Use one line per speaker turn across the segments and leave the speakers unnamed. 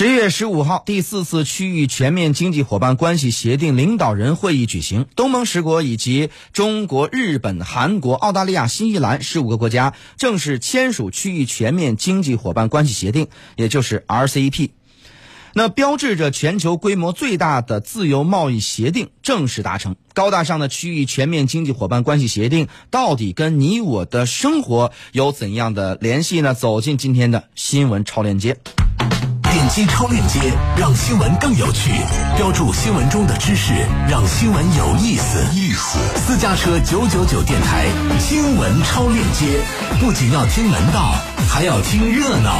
十月十五号，第四次区域全面经济伙伴关系协定领导人会议举行，东盟十国以及中国、日本、韩国、澳大利亚、新西兰十五个国家正式签署区域全面经济伙伴关系协定，也就是 RCEP。那标志着全球规模最大的自由贸易协定正式达成。高大上的区域全面经济伙伴关系协定到底跟你我的生活有怎样的联系呢？走进今天的新闻超链接。
点击超链接，让新闻更有趣。标注新闻中的知识，让新闻有意思。意思。私家车九九九电台新闻超链接，不仅要听门道，还要听热闹。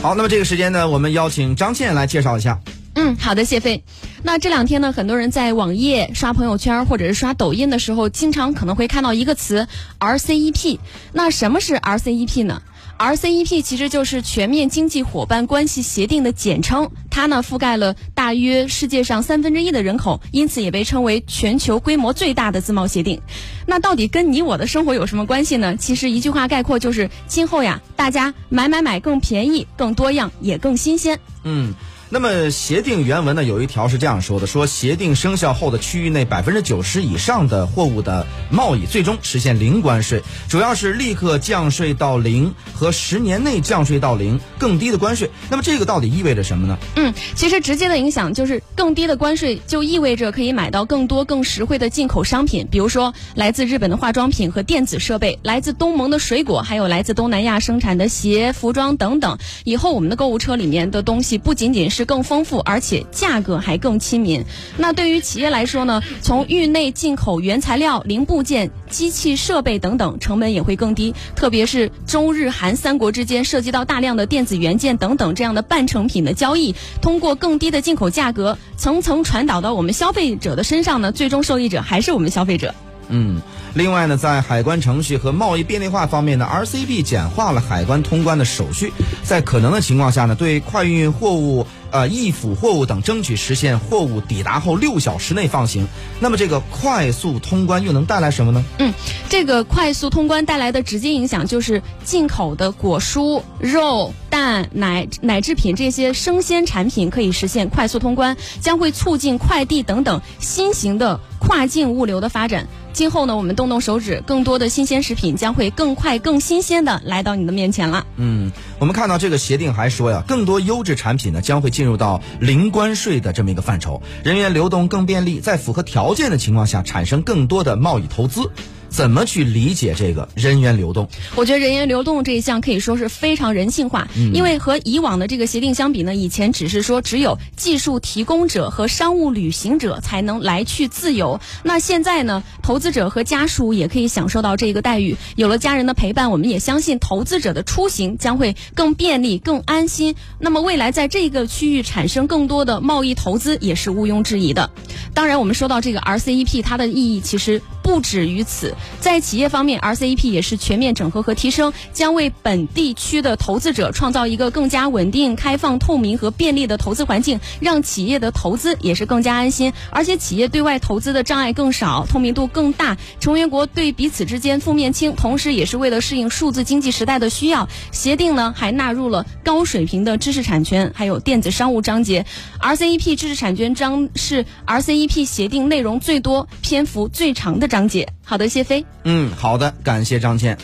好，那么这个时间呢，我们邀请张倩来介绍一下。
嗯，好的，谢飞。那这两天呢，很多人在网页刷朋友圈或者是刷抖音的时候，经常可能会看到一个词 RCEP。那什么是 RCEP 呢？RCEP 其实就是全面经济伙伴关系协定的简称，它呢覆盖了大约世界上三分之一的人口，因此也被称为全球规模最大的自贸协定。那到底跟你我的生活有什么关系呢？其实一句话概括就是：今后呀，大家买买买更便宜、更多样、也更新鲜。
嗯。那么协定原文呢有一条是这样说的：说协定生效后的区域内百分之九十以上的货物的贸易最终实现零关税，主要是立刻降税到零和十年内降税到零更低的关税。那么这个到底意味着什么呢？
嗯，其实直接的影响就是更低的关税就意味着可以买到更多更实惠的进口商品，比如说来自日本的化妆品和电子设备，来自东盟的水果，还有来自东南亚生产的鞋、服装等等。以后我们的购物车里面的东西不仅仅是更丰富，而且价格还更亲民。那对于企业来说呢？从域内进口原材料、零部件、机器设备等等，成本也会更低。特别是中日韩三国之间涉及到大量的电子元件等等这样的半成品的交易，通过更低的进口价格，层层传导到我们消费者的身上呢？最终受益者还是我们消费者。
嗯，另外呢，在海关程序和贸易便利化方面呢，RCEP 简化了海关通关的手续，在可能的情况下呢，对快运货物、呃易腐货物等争取实现货物抵达后六小时内放行。那么这个快速通关又能带来什么呢？
嗯，这个快速通关带来的直接影响就是进口的果蔬、肉、蛋、奶、奶制品这些生鲜产品可以实现快速通关，将会促进快递等等新型的跨境物流的发展。今后呢，我们动动手指，更多的新鲜食品将会更快、更新鲜的来到你的面前了。
嗯，我们看到这个协定还说呀，更多优质产品呢将会进入到零关税的这么一个范畴，人员流动更便利，在符合条件的情况下产生更多的贸易投资。怎么去理解这个人员流动？
我觉得人员流动这一项可以说是非常人性化，因为和以往的这个协定相比呢，以前只是说只有技术提供者和商务旅行者才能来去自由，那现在呢，投资者和家属也可以享受到这个待遇。有了家人的陪伴，我们也相信投资者的出行将会更便利、更安心。那么未来在这个区域产生更多的贸易投资也是毋庸置疑的。当然，我们说到这个 RCEP，它的意义其实。不止于此，在企业方面，RCEP 也是全面整合和提升，将为本地区的投资者创造一个更加稳定、开放、透明和便利的投资环境，让企业的投资也是更加安心。而且，企业对外投资的障碍更少，透明度更大，成员国对彼此之间负面轻。同时，也是为了适应数字经济时代的需要，协定呢还纳入了高水平的知识产权，还有电子商务章节。RCEP 知识产权章是 RCEP 协定内容最多、篇幅最长的章。张姐，好的，谢飞。
嗯，好的，感谢张倩。